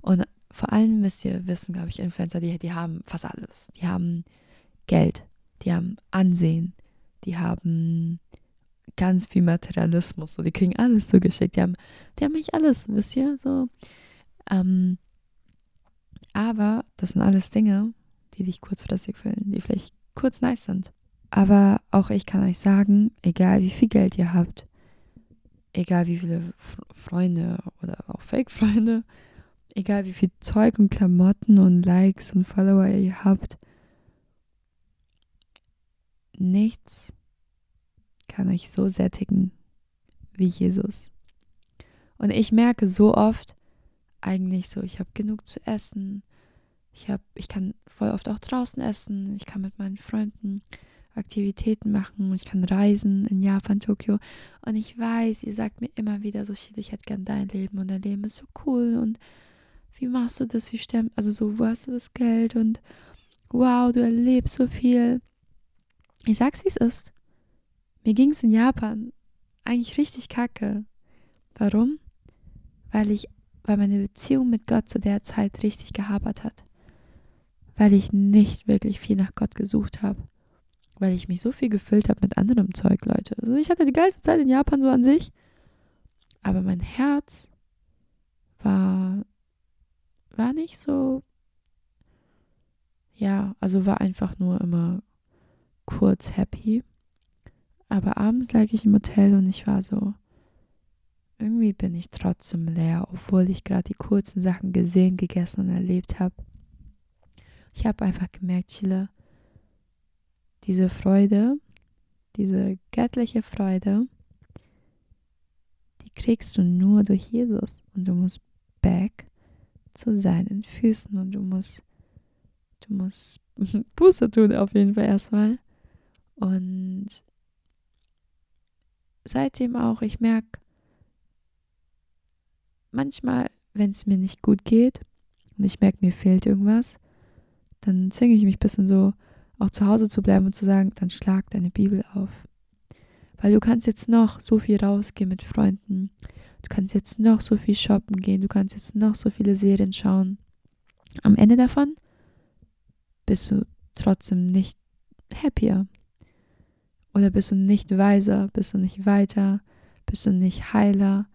Speaker 1: Und vor allem müsst ihr wissen, glaube ich, Influencer, die, die haben fast alles. Die haben Geld, die haben Ansehen, die haben ganz viel Materialismus. So, die kriegen alles zugeschickt. Die haben, die haben nicht alles, wisst ihr? So. Ähm, aber das sind alles Dinge, die dich kurzfristig füllen, die vielleicht kurz nice sind. Aber auch ich kann euch sagen, egal wie viel Geld ihr habt, egal wie viele Freunde oder auch Fake-Freunde, egal wie viel Zeug und Klamotten und Likes und Follower ihr habt, nichts kann euch so sättigen wie Jesus. Und ich merke so oft eigentlich so, ich habe genug zu essen. Ich habe ich kann voll oft auch draußen essen, ich kann mit meinen Freunden Aktivitäten machen, ich kann reisen in Japan, Tokio. Und ich weiß, ihr sagt mir immer wieder so, ich hätte gern dein Leben und dein Leben ist so cool und wie machst du das, wie stemmt, also so, wo hast du das Geld und wow, du erlebst so viel. Ich sag's, wie es ist. Mir ging es in Japan eigentlich richtig kacke. Warum? Weil ich, weil meine Beziehung mit Gott zu der Zeit richtig gehabert hat. Weil ich nicht wirklich viel nach Gott gesucht habe weil ich mich so viel gefüllt habe mit anderem Zeug, Leute. Also ich hatte die geilste Zeit in Japan so an sich, aber mein Herz war war nicht so ja, also war einfach nur immer kurz happy. Aber abends lag ich im Hotel und ich war so irgendwie bin ich trotzdem leer, obwohl ich gerade die kurzen Sachen gesehen, gegessen und erlebt habe. Ich habe einfach gemerkt, Chile, diese Freude, diese göttliche Freude, die kriegst du nur durch Jesus. Und du musst back zu seinen Füßen und du musst, du musst Buße tun auf jeden Fall erstmal. Und seitdem auch, ich merke, manchmal, wenn es mir nicht gut geht und ich merke, mir fehlt irgendwas, dann zwinge ich mich ein bisschen so auch zu Hause zu bleiben und zu sagen, dann schlag deine Bibel auf. Weil du kannst jetzt noch so viel rausgehen mit Freunden. Du kannst jetzt noch so viel shoppen gehen. Du kannst jetzt noch so viele Serien schauen. Am Ende davon bist du trotzdem nicht happier. Oder bist du nicht weiser, bist du nicht weiter, bist du nicht heiler,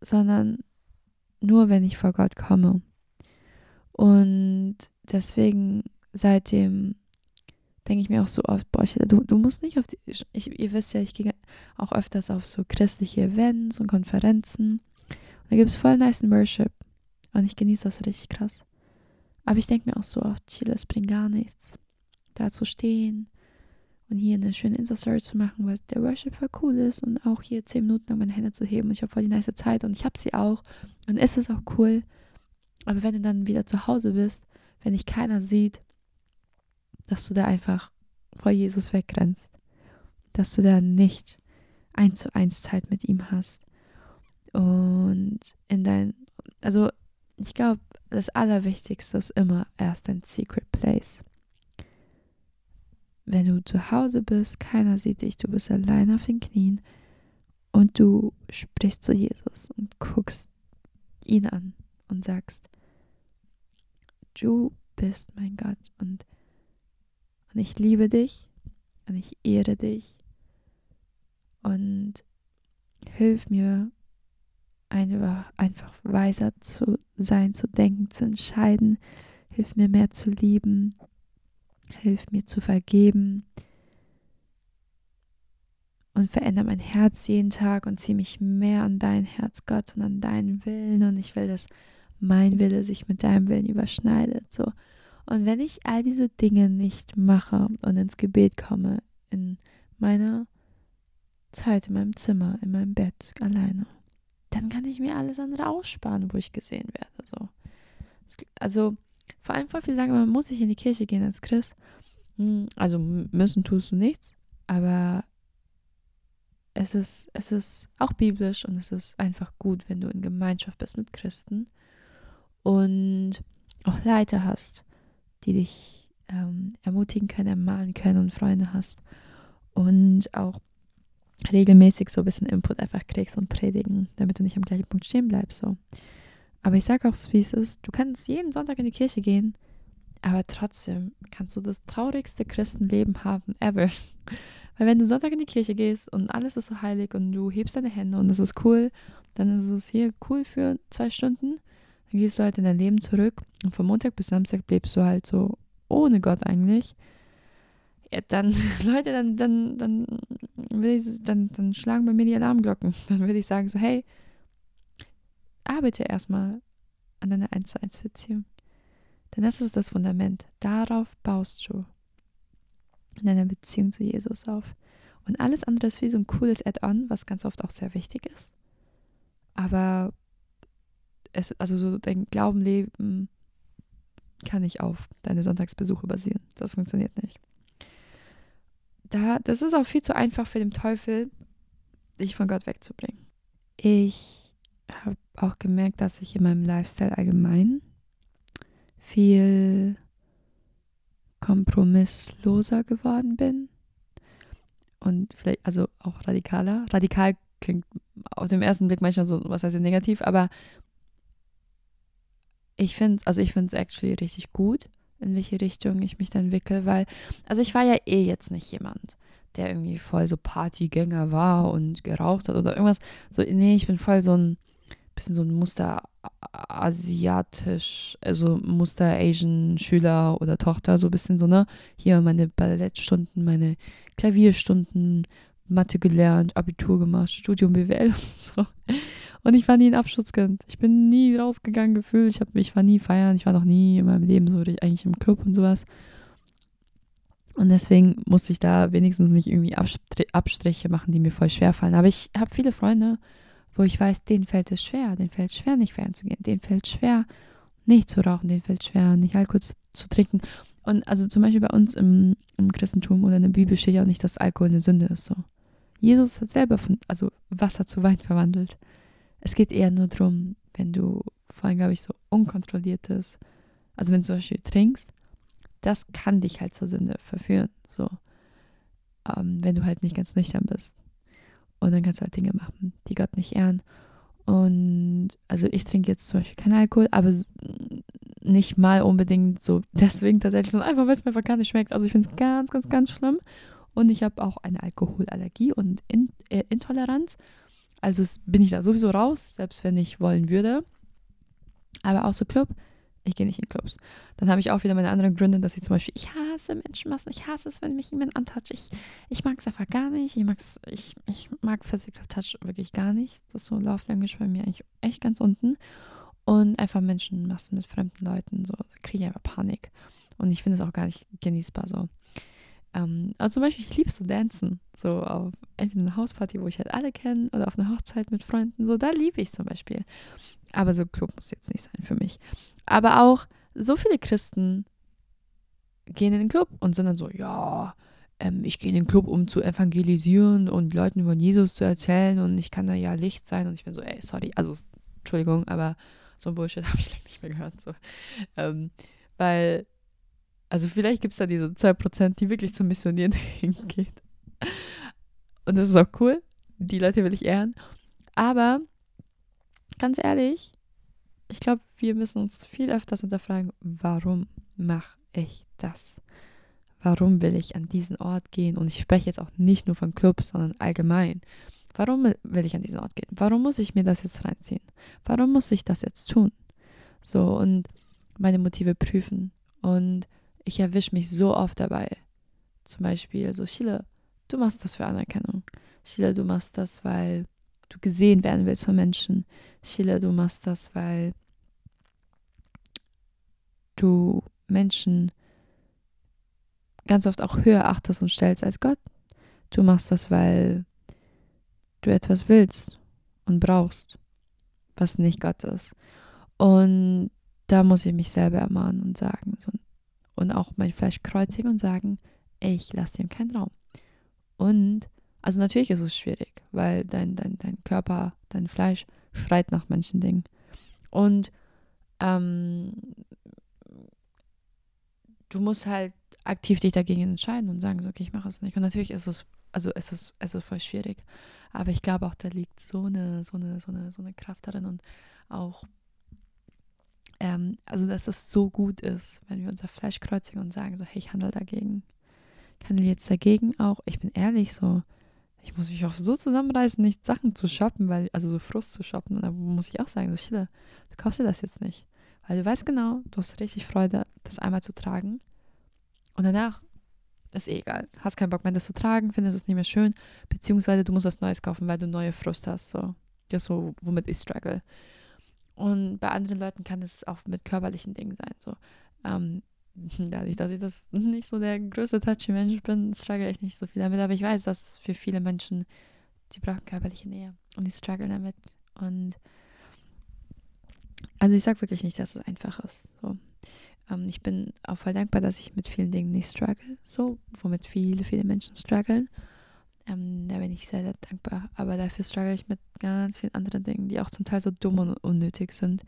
Speaker 1: sondern nur wenn ich vor Gott komme. Und deswegen seitdem denke ich mir auch so oft, boah, du, du musst nicht auf die, ich, ihr wisst ja, ich gehe auch öfters auf so christliche Events und Konferenzen. Und da gibt es voll nice Worship. Und ich genieße das richtig krass. Aber ich denke mir auch so oft, Chile, es bringt gar nichts, da zu stehen und hier eine schöne Insta-Story zu machen, weil der Worship voll cool ist und auch hier zehn Minuten lang meine Hände zu heben. Und ich habe voll die nice Zeit und ich habe sie auch. Und es ist auch cool. Aber wenn du dann wieder zu Hause bist, wenn dich keiner sieht, dass du da einfach vor Jesus wegrennst, dass du da nicht eins zu eins Zeit mit ihm hast. Und in dein, also ich glaube, das Allerwichtigste ist immer erst dein Secret Place. Wenn du zu Hause bist, keiner sieht dich, du bist allein auf den Knien und du sprichst zu Jesus und guckst ihn an und sagst, du bist mein Gott und, und ich liebe dich und ich ehre dich und hilf mir einfach, weiser zu sein, zu denken, zu entscheiden. Hilf mir mehr zu lieben. Hilf mir zu vergeben. Und verändere mein Herz jeden Tag und ziehe mich mehr an dein Herz, Gott, und an deinen Willen. Und ich will, dass mein Wille sich mit deinem Willen überschneidet. So. Und wenn ich all diese Dinge nicht mache und ins Gebet komme, in meiner Zeit, in meinem Zimmer, in meinem Bett alleine, dann kann ich mir alles andere aussparen, wo ich gesehen werde. So. Also vor allem voll viele sagen, man muss nicht in die Kirche gehen als Christ. Hm, also müssen tust du nichts, aber es ist, es ist auch biblisch und es ist einfach gut, wenn du in Gemeinschaft bist mit Christen und auch Leiter hast, die dich ähm, ermutigen können, ermahnen können und Freunde hast und auch regelmäßig so ein bisschen Input einfach kriegst und predigen, damit du nicht am gleichen Punkt stehen bleibst. So. Aber ich sage auch, wie es ist, du kannst jeden Sonntag in die Kirche gehen, aber trotzdem kannst du das traurigste Christenleben haben ever. Weil wenn du Sonntag in die Kirche gehst und alles ist so heilig und du hebst deine Hände und das ist cool, dann ist es hier cool für zwei Stunden. Gehst du halt in dein Leben zurück und von Montag bis Samstag lebst du halt so ohne Gott eigentlich. Ja, dann, Leute, dann, dann, dann, will ich, dann, dann schlagen bei mir die Alarmglocken. Dann würde ich sagen so, hey, arbeite erstmal an deiner 1 zu 1 Beziehung. Denn das ist das Fundament. Darauf baust du in deiner Beziehung zu Jesus auf. Und alles andere ist wie so ein cooles Add-on, was ganz oft auch sehr wichtig ist. Aber es, also so dein Glaubenleben kann nicht auf deine Sonntagsbesuche basieren. Das funktioniert nicht. Da, das ist auch viel zu einfach für den Teufel, dich von Gott wegzubringen. Ich habe auch gemerkt, dass ich in meinem Lifestyle allgemein viel kompromissloser geworden bin. Und vielleicht, also auch radikaler. Radikal klingt auf dem ersten Blick manchmal so, was heißt negativ, aber ich finde, also ich finde es actually richtig gut, in welche Richtung ich mich dann entwickle, weil, also ich war ja eh jetzt nicht jemand, der irgendwie voll so Partygänger war und geraucht hat oder irgendwas. So, nee, ich bin voll so ein bisschen so ein Muster asiatisch, also Muster Asian Schüler oder Tochter, so ein bisschen so, ne? Hier meine Ballettstunden, meine Klavierstunden, Mathe gelernt, Abitur gemacht, Studium BWL und so. Und ich war nie ein Abschutzkind. Ich bin nie rausgegangen gefühlt. Ich, ich war nie feiern. Ich war noch nie in meinem Leben so eigentlich im Club und sowas. Und deswegen musste ich da wenigstens nicht irgendwie Abstriche machen, die mir voll schwer fallen. Aber ich habe viele Freunde, wo ich weiß, denen fällt es schwer, denen fällt es schwer, nicht feiern zu gehen, denen fällt es schwer, nicht zu rauchen, denen fällt es schwer, nicht Alkohol zu, zu, trinken. Und also zum Beispiel bei uns im, im Christentum oder in der Bibel steht ja auch nicht, dass Alkohol eine Sünde ist. So. Jesus hat selber von, also Wasser zu Wein verwandelt. Es geht eher nur darum, wenn du vor allem, glaube ich, so unkontrolliertes, also wenn du zum Beispiel trinkst, das kann dich halt zur Sünde verführen. So. Ähm, wenn du halt nicht ganz nüchtern bist. Und dann kannst du halt Dinge machen, die Gott nicht ehren. Und also ich trinke jetzt zum Beispiel keinen Alkohol, aber nicht mal unbedingt so deswegen tatsächlich, sondern einfach, weil es mir einfach gar nicht schmeckt. Also ich finde es ganz, ganz, ganz schlimm. Und ich habe auch eine Alkoholallergie und In äh, Intoleranz. Also bin ich da sowieso raus, selbst wenn ich wollen würde. Aber so Club, ich gehe nicht in Clubs. Dann habe ich auch wieder meine anderen Gründe, dass ich zum Beispiel, ich hasse Menschenmassen, ich hasse es, wenn mich jemand antatscht. Ich, ich mag es einfach gar nicht. Ich, mag's, ich, ich mag Physical Touch wirklich gar nicht. Das ist so Love Language bei mir eigentlich echt ganz unten. Und einfach Menschenmassen mit fremden Leuten, so kriege ich einfach Panik. Und ich finde es auch gar nicht genießbar so. Ähm, also zum Beispiel, ich liebe so Dancen. So auf entweder eine Hausparty, wo ich halt alle kenne, oder auf einer Hochzeit mit Freunden. So, da liebe ich zum Beispiel. Aber so Club muss jetzt nicht sein für mich. Aber auch so viele Christen gehen in den Club und sind dann so, ja, ähm, ich gehe in den Club, um zu evangelisieren und Leuten von Jesus zu erzählen und ich kann da ja Licht sein. Und ich bin so, ey, sorry, also Entschuldigung, aber so ein Bullshit habe ich lange nicht mehr gehört. So. Ähm, weil, also vielleicht gibt es da diese 2%, die wirklich zum Missionieren hingeht. Und das ist auch cool. Die Leute will ich ehren. Aber ganz ehrlich, ich glaube, wir müssen uns viel öfters hinterfragen, warum mache ich das? Warum will ich an diesen Ort gehen? Und ich spreche jetzt auch nicht nur von Clubs, sondern allgemein. Warum will ich an diesen Ort gehen? Warum muss ich mir das jetzt reinziehen? Warum muss ich das jetzt tun? So und meine Motive prüfen. Und ich erwische mich so oft dabei. Zum Beispiel so, Chile, du machst das für Anerkennung. Chile, du machst das, weil du gesehen werden willst von Menschen. Sheila, du machst das, weil du Menschen ganz oft auch höher achtest und stellst als Gott. Du machst das, weil du etwas willst und brauchst, was nicht Gott ist. Und da muss ich mich selber ermahnen und sagen so, und auch mein Fleisch kreuzigen und sagen, ich lasse dem keinen Raum. Und also natürlich ist es schwierig, weil dein, dein, dein Körper, dein Fleisch schreit nach manchen Dingen. Und ähm, du musst halt aktiv dich dagegen entscheiden und sagen, so, okay, ich mache es nicht. Und natürlich ist es, also es ist, es ist voll schwierig. Aber ich glaube auch, da liegt so eine, so eine, so eine, so eine Kraft darin und auch, ähm, also dass es so gut ist, wenn wir unser Fleisch kreuzigen und sagen, so, hey, ich handle dagegen. Ich handle jetzt dagegen auch, ich bin ehrlich so, ich muss mich auch so zusammenreißen, nicht Sachen zu shoppen, weil, also so Frust zu shoppen. Und da muss ich auch sagen, so, Schille, du kaufst dir das jetzt nicht. Weil du weißt genau, du hast richtig Freude, das einmal zu tragen. Und danach ist eh egal. Hast keinen Bock mehr, das zu tragen, findest es nicht mehr schön. Beziehungsweise du musst was Neues kaufen, weil du neue Frust hast. So. Das ist so, womit ich struggle. Und bei anderen Leuten kann es auch mit körperlichen Dingen sein. So. Ähm, dadurch, dass ich das nicht so der größte touchy Mensch bin, struggle ich nicht so viel damit. Aber ich weiß, dass für viele Menschen, die brauchen körperliche Nähe. Und die strugglen damit. Und also ich sage wirklich nicht, dass es einfach ist. So. Ähm, ich bin auch voll dankbar, dass ich mit vielen Dingen nicht struggle, so, womit viele, viele Menschen strugglen. Ähm, da bin ich sehr, sehr dankbar. Aber dafür struggle ich mit ganz vielen anderen Dingen, die auch zum Teil so dumm und unnötig sind.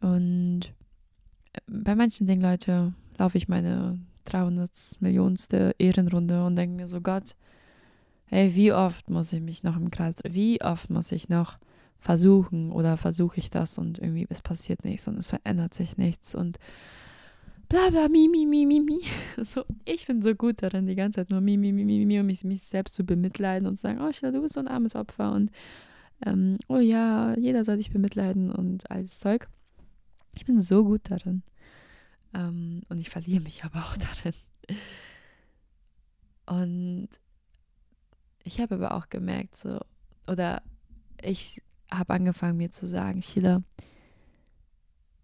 Speaker 1: Und äh, bei manchen Dingen, Leute, laufe ich meine 300 Millionste Ehrenrunde und denke mir so, Gott, hey, wie oft muss ich mich noch im Kreis, wie oft muss ich noch versuchen oder versuche ich das und irgendwie es passiert nichts und es verändert sich nichts und bla bla mi mi mi mi mi. So, ich bin so gut darin, die ganze Zeit nur mi mi mi mi mi und mich, mich selbst zu bemitleiden und zu sagen, oh du bist so ein armes Opfer und ähm, oh ja, jeder soll dich bemitleiden und alles Zeug. Ich bin so gut darin. Ähm, und ich verliere mich aber auch darin. Und ich habe aber auch gemerkt, so, oder ich habe angefangen mir zu sagen, Sheila,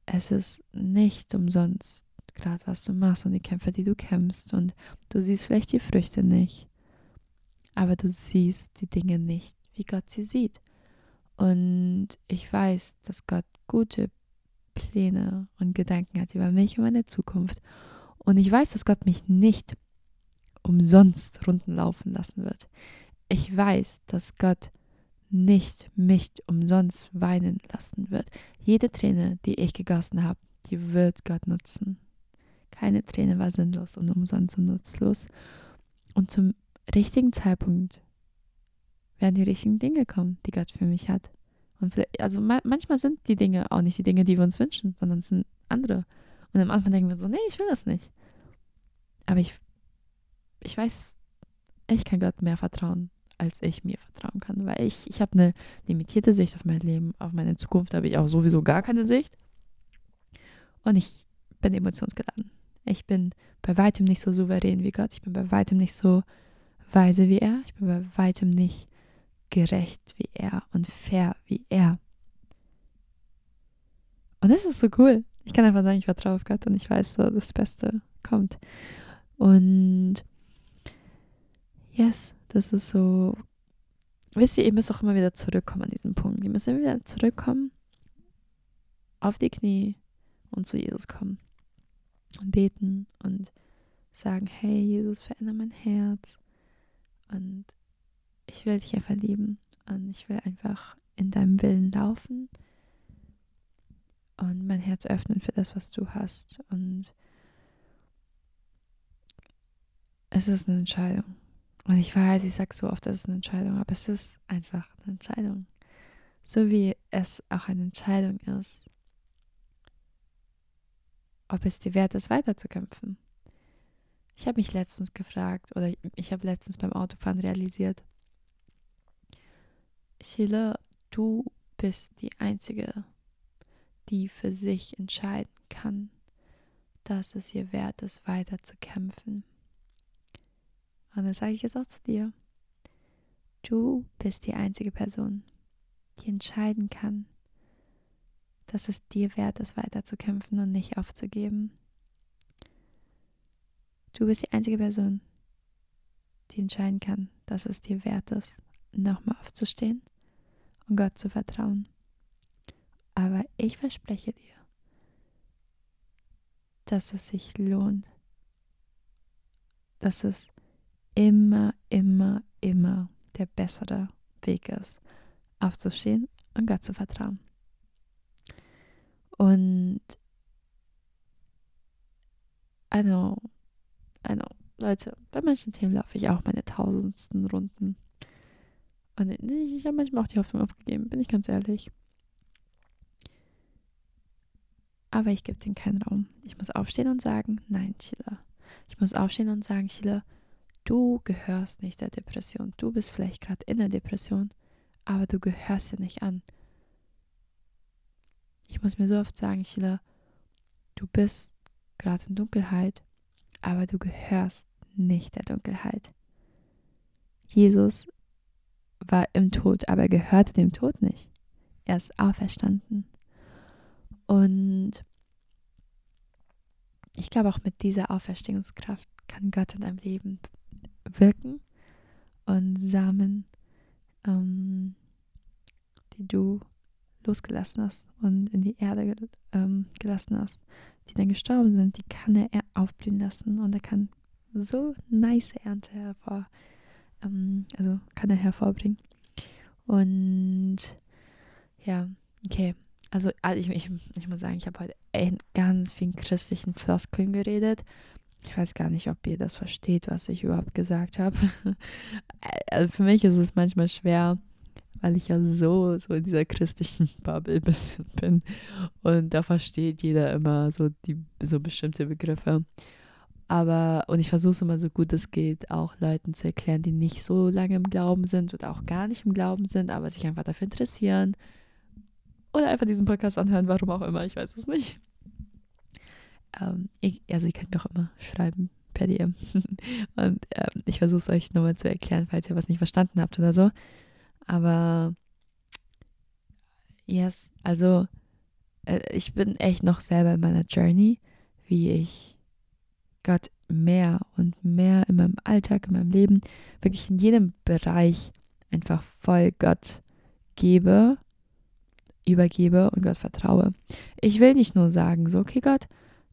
Speaker 1: es ist nicht umsonst gerade, was du machst und die Kämpfe, die du kämpfst. Und du siehst vielleicht die Früchte nicht, aber du siehst die Dinge nicht, wie Gott sie sieht. Und ich weiß, dass Gott gute Pläne und Gedanken hat über mich und meine Zukunft. Und ich weiß, dass Gott mich nicht umsonst runden laufen lassen wird. Ich weiß, dass Gott nicht mich umsonst weinen lassen wird. Jede Träne, die ich gegossen habe, die wird Gott nutzen. Keine Träne war sinnlos und umsonst und nutzlos. Und zum richtigen Zeitpunkt werden die richtigen Dinge kommen, die Gott für mich hat. Und also ma manchmal sind die Dinge auch nicht die Dinge, die wir uns wünschen, sondern es sind andere. Und am Anfang denken wir so, nee, ich will das nicht. Aber ich, ich weiß, ich kann Gott mehr vertrauen als ich mir vertrauen kann, weil ich, ich habe eine limitierte Sicht auf mein Leben, auf meine Zukunft habe ich auch sowieso gar keine Sicht. Und ich bin emotionsgeladen. Ich bin bei weitem nicht so souverän wie Gott. Ich bin bei weitem nicht so weise wie er. Ich bin bei weitem nicht gerecht wie er und fair wie er. Und das ist so cool. Ich kann einfach sagen, ich vertraue auf Gott und ich weiß so, das Beste kommt. Und yes, das ist so, wisst ihr, ihr müsst auch immer wieder zurückkommen an diesen Punkt. Ihr müsst immer wieder zurückkommen, auf die Knie und zu Jesus kommen und beten und sagen, hey Jesus, verändere mein Herz und ich will dich einfach lieben und ich will einfach in deinem Willen laufen und mein Herz öffnen für das, was du hast und es ist eine Entscheidung. Und ich weiß, ich sage so oft, das ist eine Entscheidung, aber es ist einfach eine Entscheidung. So wie es auch eine Entscheidung ist, ob es dir wert ist, weiterzukämpfen. Ich habe mich letztens gefragt, oder ich habe letztens beim Autofahren realisiert, Sheila, du bist die Einzige, die für sich entscheiden kann, dass es ihr wert ist, weiterzukämpfen. Und das sage ich jetzt auch zu dir. Du bist die einzige Person, die entscheiden kann, dass es dir wert ist, weiterzukämpfen und nicht aufzugeben. Du bist die einzige Person, die entscheiden kann, dass es dir wert ist, nochmal aufzustehen und Gott zu vertrauen. Aber ich verspreche dir, dass es sich lohnt, dass es immer, immer, immer der bessere Weg ist, aufzustehen und Gott zu vertrauen. Und I know, I know, Leute, bei manchen Themen laufe ich auch meine tausendsten Runden. Und ich, ich habe manchmal auch die Hoffnung aufgegeben, bin ich ganz ehrlich. Aber ich gebe denen keinen Raum. Ich muss aufstehen und sagen, nein, Sheila. Ich muss aufstehen und sagen, Sheila, du gehörst nicht der Depression. Du bist vielleicht gerade in der Depression, aber du gehörst ja nicht an. Ich muss mir so oft sagen, Sheila, du bist gerade in Dunkelheit, aber du gehörst nicht der Dunkelheit. Jesus war im Tod, aber er gehörte dem Tod nicht. Er ist auferstanden. Und ich glaube, auch mit dieser Auferstehungskraft kann Gott in deinem Leben wirken und Samen, ähm, die du losgelassen hast und in die Erde ähm, gelassen hast, die dann gestorben sind, die kann er aufblühen lassen und er kann so nice Ernte hervor, ähm, also kann er hervorbringen. Und ja, okay. Also, also ich, ich, ich muss sagen, ich habe heute echt ganz vielen christlichen Floskeln geredet. Ich weiß gar nicht, ob ihr das versteht, was ich überhaupt gesagt habe. also für mich ist es manchmal schwer, weil ich ja so, so in dieser christlichen Bubble bisschen bin. Und da versteht jeder immer so die so bestimmte Begriffe. Aber, und ich versuche es immer so gut es geht, auch Leuten zu erklären, die nicht so lange im Glauben sind oder auch gar nicht im Glauben sind, aber sich einfach dafür interessieren. Oder einfach diesen Podcast anhören, warum auch immer, ich weiß es nicht. Ähm, ich, also, ihr könnt mir auch immer schreiben per DM. und ähm, ich versuche es euch nochmal zu erklären, falls ihr was nicht verstanden habt oder so. Aber yes, also äh, ich bin echt noch selber in meiner Journey, wie ich Gott mehr und mehr in meinem Alltag, in meinem Leben, wirklich in jedem Bereich einfach voll Gott gebe, übergebe und Gott vertraue. Ich will nicht nur sagen, so, okay, Gott,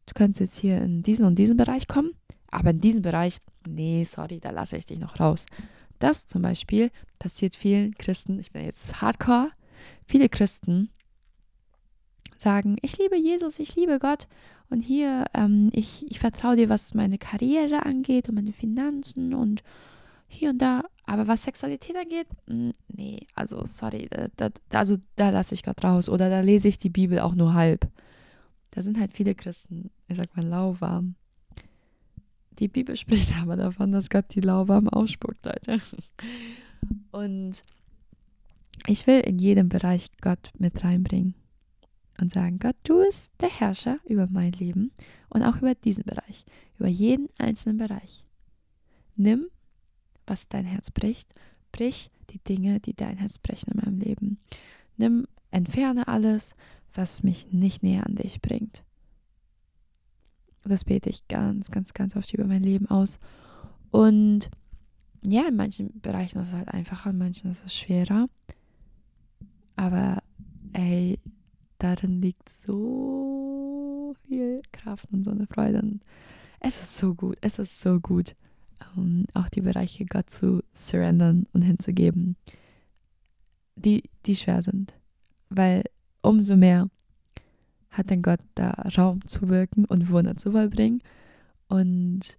Speaker 1: du kannst jetzt hier in diesen und diesen Bereich kommen, aber in diesem Bereich, nee, sorry, da lasse ich dich noch raus. Das zum Beispiel passiert vielen Christen, ich bin jetzt hardcore, viele Christen sagen, ich liebe Jesus, ich liebe Gott und hier, ähm, ich, ich vertraue dir, was meine Karriere angeht und meine Finanzen und hier und da. Aber was Sexualität angeht, mh, nee, also sorry, da, da, also da lasse ich Gott raus oder da lese ich die Bibel auch nur halb. Da sind halt viele Christen, ich sag mal, lauwarm. Die Bibel spricht aber davon, dass Gott die lauwarm ausspuckt, Leute. Und ich will in jedem Bereich Gott mit reinbringen und sagen, Gott, du bist der Herrscher über mein Leben und auch über diesen Bereich, über jeden einzelnen Bereich. Nimm, was dein Herz bricht, brich die Dinge, die dein Herz brechen in meinem Leben. Nimm, entferne alles, was mich nicht näher an dich bringt. Das bete ich ganz, ganz, ganz oft über mein Leben aus. Und ja, in manchen Bereichen ist es halt einfacher, in manchen ist es schwerer. Aber ey, darin liegt so viel Kraft und so eine Freude. Und es ist so gut, es ist so gut, um, auch die Bereiche Gott zu surrendern und hinzugeben, die, die schwer sind. Weil umso mehr hat dann Gott da Raum zu wirken und Wunder zu vollbringen und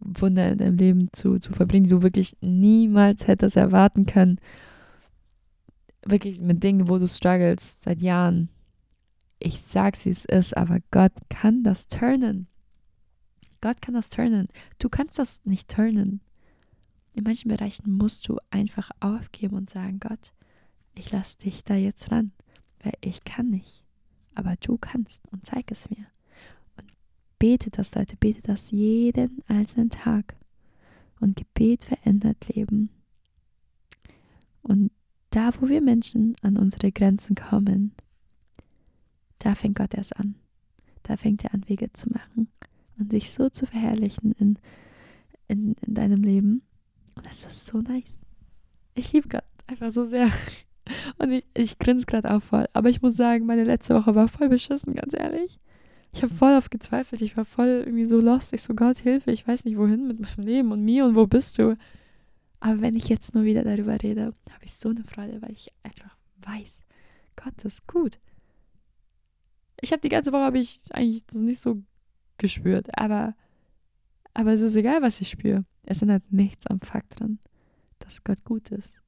Speaker 1: Wunder in deinem Leben zu, zu verbringen, die du wirklich niemals hättest erwarten können. Wirklich mit Dingen, wo du struggles seit Jahren. Ich sag's, wie es ist, aber Gott kann das turnen. Gott kann das turnen. Du kannst das nicht turnen. In manchen Bereichen musst du einfach aufgeben und sagen, Gott, ich lass dich da jetzt ran, weil ich kann nicht aber du kannst und zeig es mir. Und bete das, Leute, bete das jeden einzelnen Tag. Und Gebet verändert Leben. Und da, wo wir Menschen an unsere Grenzen kommen, da fängt Gott erst an. Da fängt er an, Wege zu machen und sich so zu verherrlichen in in, in deinem Leben. Und das ist so nice. Ich liebe Gott einfach so sehr. Und ich, ich grinse gerade auch voll. Aber ich muss sagen, meine letzte Woche war voll beschissen, ganz ehrlich. Ich habe voll auf gezweifelt. Ich war voll irgendwie so lost. Ich so, Gott, Hilfe, ich weiß nicht wohin mit meinem Leben und mir und wo bist du? Aber wenn ich jetzt nur wieder darüber rede, habe ich so eine Freude, weil ich einfach weiß, Gott ist gut. Ich habe die ganze Woche ich eigentlich das nicht so gespürt, aber aber es ist egal, was ich spüre. Es ändert nichts am Fakt dran, dass Gott gut ist